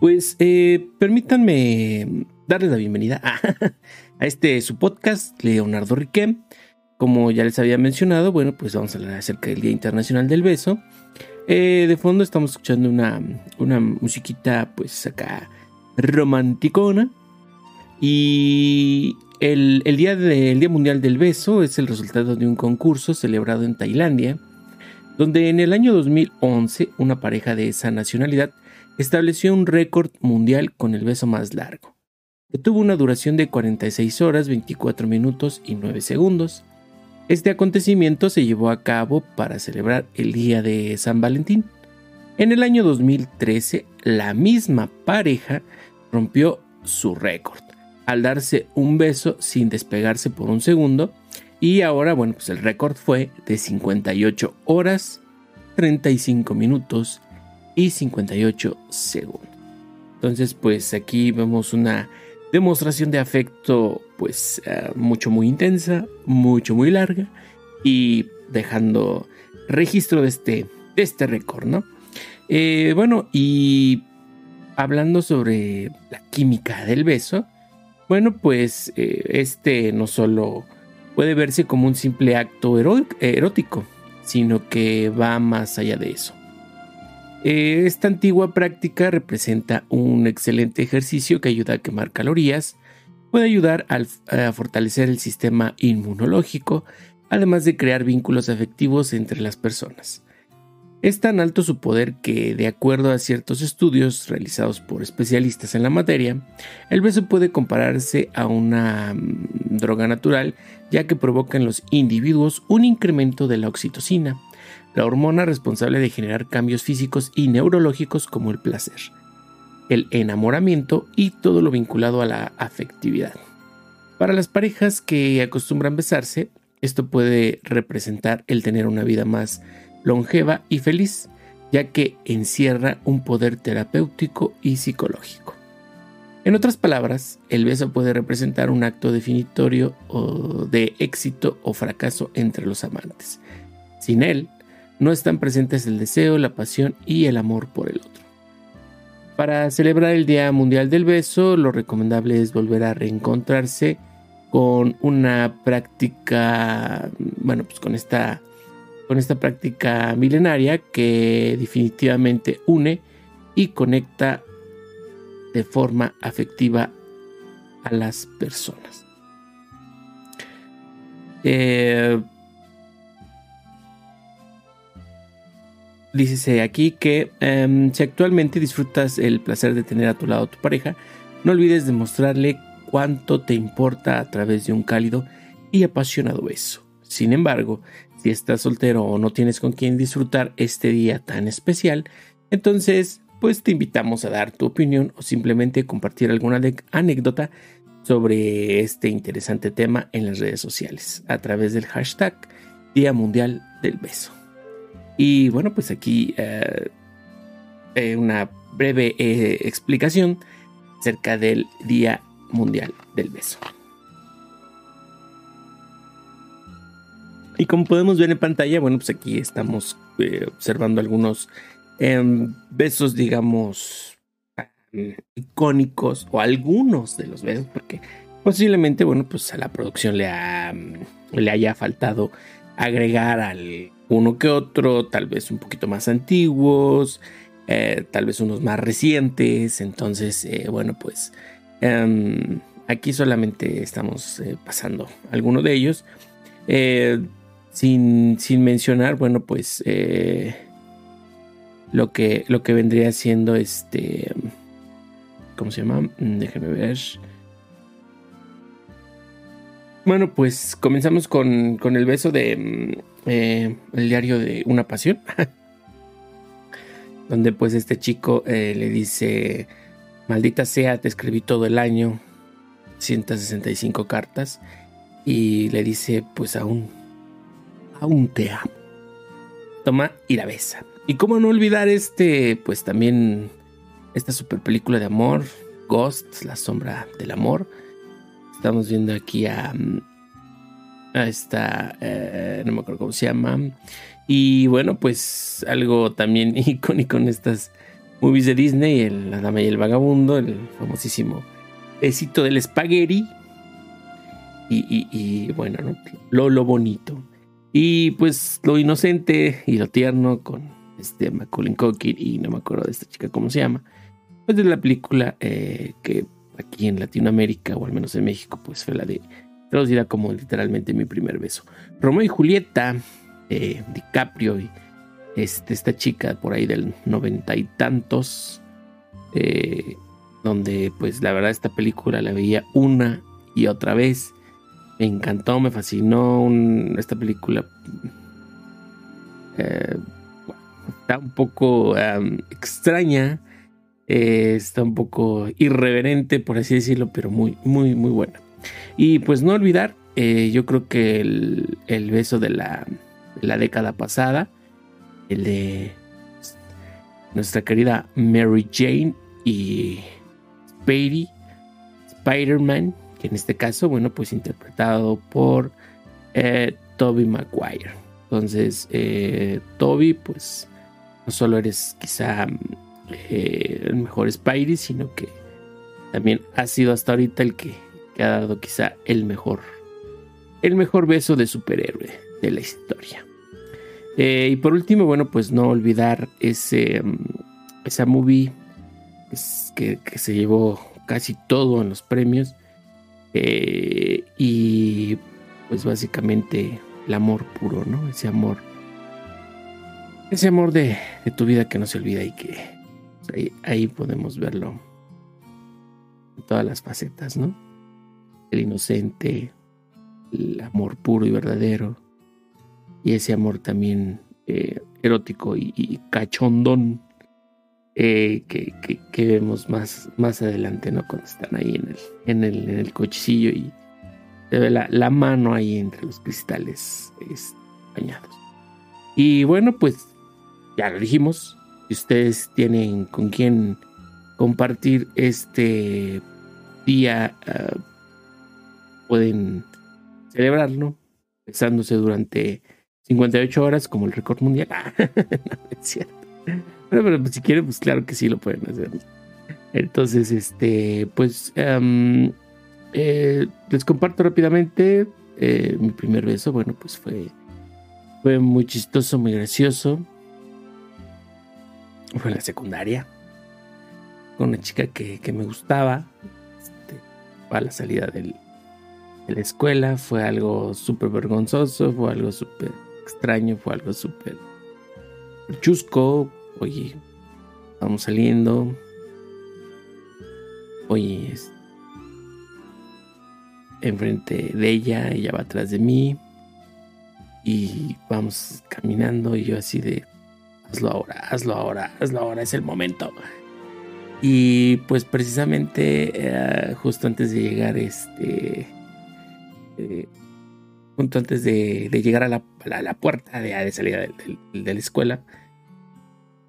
Pues eh, permítanme darles la bienvenida a, este su podcast, Leonardo Riquem. Como ya les había mencionado, bueno, pues vamos a hablar acerca del Día Internacional del Beso. Eh, de fondo estamos escuchando una, una musiquita, pues acá romanticona. Y el, día el Día Mundial del Beso es el resultado de un concurso celebrado en Tailandia, donde en el año 2011 una pareja de esa nacionalidad estableció un récord mundial con el beso más largo, que tuvo una duración de 46 horas, 24 minutos y 9 segundos. Este acontecimiento se llevó a cabo para celebrar el Día de San Valentín. En el año 2013, la misma pareja rompió su récord al darse un beso sin despegarse por un segundo y ahora, bueno, pues el récord fue de 58 horas, 35 minutos y 58 segundos. Entonces, pues aquí vemos una demostración de afecto, pues eh, mucho, muy intensa, mucho, muy larga y dejando registro de este, de este récord, ¿no? Eh, bueno, y hablando sobre la química del beso, bueno, pues eh, este no solo puede verse como un simple acto erótico, sino que va más allá de eso. Eh, esta antigua práctica representa un excelente ejercicio que ayuda a quemar calorías, puede ayudar a fortalecer el sistema inmunológico, además de crear vínculos afectivos entre las personas. Es tan alto su poder que, de acuerdo a ciertos estudios realizados por especialistas en la materia, el beso puede compararse a una mm, droga natural, ya que provoca en los individuos un incremento de la oxitocina, la hormona responsable de generar cambios físicos y neurológicos como el placer, el enamoramiento y todo lo vinculado a la afectividad. Para las parejas que acostumbran besarse, esto puede representar el tener una vida más longeva y feliz, ya que encierra un poder terapéutico y psicológico. En otras palabras, el beso puede representar un acto definitorio de éxito o fracaso entre los amantes. Sin él, no están presentes el deseo, la pasión y el amor por el otro. Para celebrar el Día Mundial del Beso, lo recomendable es volver a reencontrarse con una práctica, bueno, pues con esta, con esta práctica milenaria que definitivamente une y conecta de forma afectiva a las personas. Eh, Dícese aquí que em, si actualmente disfrutas el placer de tener a tu lado a tu pareja, no olvides demostrarle cuánto te importa a través de un cálido y apasionado beso. Sin embargo, si estás soltero o no tienes con quien disfrutar este día tan especial, entonces pues te invitamos a dar tu opinión o simplemente compartir alguna anécdota sobre este interesante tema en las redes sociales a través del hashtag Día Mundial del Beso. Y bueno, pues aquí eh, eh, una breve eh, explicación acerca del Día Mundial del Beso. Y como podemos ver en pantalla, bueno, pues aquí estamos observando algunos em, besos, digamos, icónicos o algunos de los besos, porque posiblemente, bueno, pues a la producción le, le haya faltado agregar al uno que otro, tal vez un poquito más antiguos, eh, tal vez unos más recientes. Entonces, eh, bueno, pues em, aquí solamente estamos eh, pasando alguno de ellos. Sin, sin, mencionar, bueno, pues lo, que, lo que vendría siendo este... ¿Cómo se llama? Mm, déjenme ver. Bueno, pues comenzamos con, con el beso de mm, eh, el diario de una pasión, donde pues este chico eh, le dice, maldita sea, te escribí todo el año, 165 cartas, y le dice, pues aún, aún te amo. Toma y la besa. Y cómo no olvidar este, pues también, esta super película de amor, Ghost, la sombra del amor. Estamos viendo aquí a, mm, esta, eh, no me acuerdo cómo se llama. Y bueno, pues algo también icónico en estas movies de Disney, el, La Dama y el Vagabundo, el famosísimo besito del spaghetti. Y, bueno, ¿no? lo, lo bonito. Y pues lo inocente y lo tierno con este Macaulay Culkin y no me acuerdo de esta chica cómo se llama. Pues de la película eh, que aquí en Latinoamérica o al menos en México pues fue la de traducida como literalmente mi primer beso. Romeo y Julieta, eh, DiCaprio y este, esta chica por ahí del noventa y tantos, eh, donde pues la verdad esta película la veía una y otra vez. Me encantó, me fascinó esta película. Eh, está un poco extraña, está un poco irreverente, por así decirlo, pero muy, muy, muy buena. Y pues no olvidar, eh, yo creo que el, beso de la, década pasada, el de nuestra querida Mary Jane y Spidey, Spider-Man, que en este caso, bueno, pues interpretado por eh, Toby Maguire. Entonces, eh, Toby, pues no solo eres quizá el mejor Spidey, sino que también ha sido hasta ahorita el que que ha dado quizá el mejor, el mejor beso de superhéroe de la historia. Eh, y por último, bueno, pues no olvidar ese, mm, esa movie que, se llevó casi todo en los premios. Eh, y pues básicamente el amor puro, ¿no? Ese amor. Ese amor de, tu vida que no se olvida y que pues, ahí, ahí podemos verlo en todas las facetas, ¿no? El inocente, el amor puro y verdadero, y ese amor también eh, erótico y, cachondón eh, que, vemos más, más adelante, ¿no? Cuando están ahí en el, en el, en el cochecillo y se ve la, mano ahí entre los cristales bañados. Y bueno, pues ya lo dijimos, si ustedes tienen con quién compartir este día ah, pueden celebrarlo, besándose durante 58 horas como el récord mundial. no, es cierto. pero si quieren, pues claro que sí lo pueden hacer. Entonces, este, pues eh, les comparto rápidamente eh, mi primer beso. Bueno, pues fue, fue muy chistoso, muy gracioso. Fue en la secundaria. Con una chica que, me gustaba. Este, a la salida del, la escuela, fue algo súper vergonzoso, fue algo súper extraño, fue algo súper chusco. Oye, vamos saliendo. Oye, enfrente de ella, ella va atrás de mí. Y vamos caminando y yo así de, hazlo ahora, hazlo ahora, hazlo ahora, es el momento. Y pues precisamente eh, justo antes de llegar este eh, junto antes de, llegar a la, puerta de, salida de, la escuela,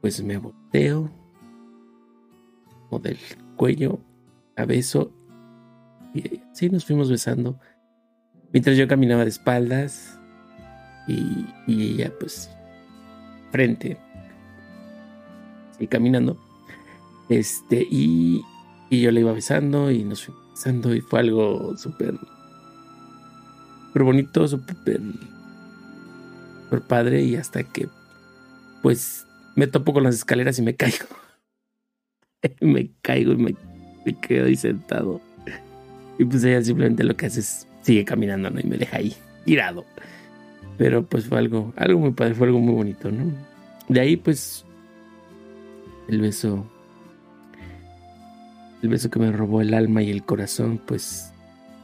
pues me volteo, o del cuello a beso, y así nos fuimos besando, mientras yo caminaba de espaldas y, ella pues frente, y caminando, este, y, y yo le iba besando y nos fuimos besando y fue algo súper súper bonito, súper padre y hasta que pues me topo con las escaleras y me caigo. me caigo y me, quedo ahí sentado. Y pues ella simplemente lo que hace es sigue caminando, ¿no? Y me deja ahí, tirado. Pero pues fue algo, algo muy padre, fue algo muy bonito, ¿no? De ahí pues el beso, el beso que me robó el alma y el corazón, pues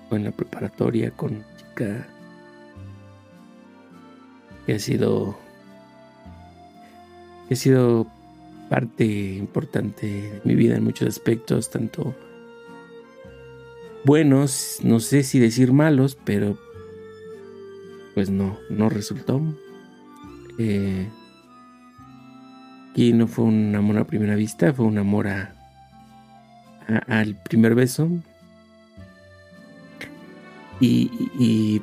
fue en la preparatoria con que ha sido que ha sido parte importante de mi vida en muchos aspectos, tanto buenos, no sé si decir malos, pero pues no, no resultó. Eh, y no fue un amor a primera vista, fue un amor al primer beso, y,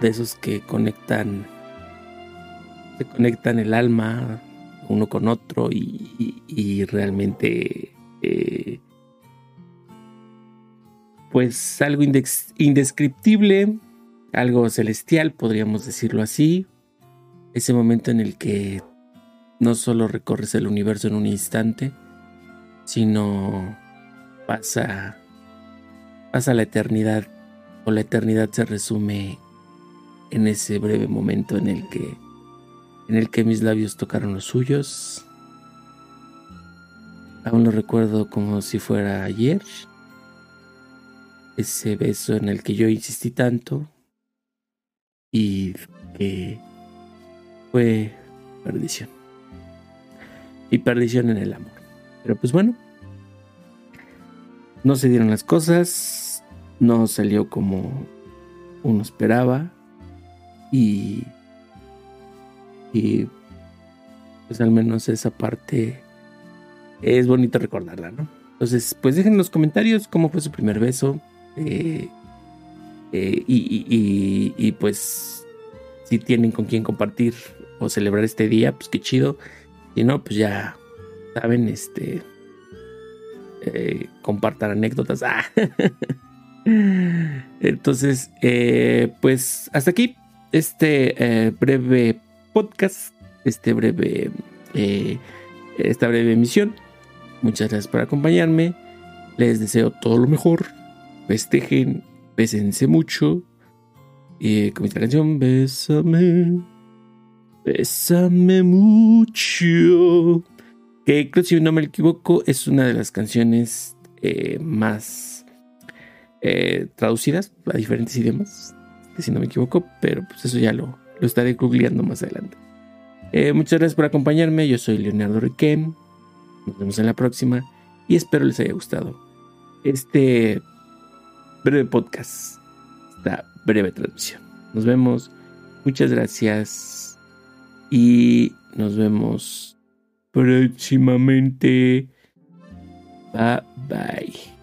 de esos que conectan, se conectan el alma, uno con otro y, realmente eh, pues algo indescriptible, algo celestial, podríamos decirlo así. Ese momento en el que no solo recorres el universo en un instante, sino pasa, pasa la eternidad, o la eternidad se resume en ese breve momento en el que, en el que mis labios tocaron los suyos. Aún lo recuerdo como si fuera ayer. Ese beso en el que yo insistí tanto y que fue perdición. Y perdición en el amor. Pero pues bueno, no se dieron las cosas, no salió como uno esperaba y, y pues al menos esa parte es bonito recordarla, ¿no? Entonces, pues dejen en los comentarios cómo fue su primer beso. Eh, eh, y, y, pues si tienen con quién compartir o celebrar este día, pues qué chido. Si no, pues ya saben, este eh, compartan anécdotas. Ah. Entonces, eh, pues hasta aquí este eh, breve podcast, este breve, esta breve emisión. Muchas gracias por acompañarme. Les deseo todo lo mejor. Festejen, bésense mucho. Y con esta canción, bésame, bésame mucho que creo si no me equivoco es una de las canciones eh, más eh, traducidas a diferentes idiomas, si no me equivoco, pero pues eso ya lo, lo estaré googleando más adelante. Eh, muchas gracias por acompañarme, yo soy Leonardo Riquem, nos vemos en la próxima y espero les haya gustado este breve podcast, esta breve transmisión. Nos vemos, muchas gracias y nos vemos próximamente. Bye bye.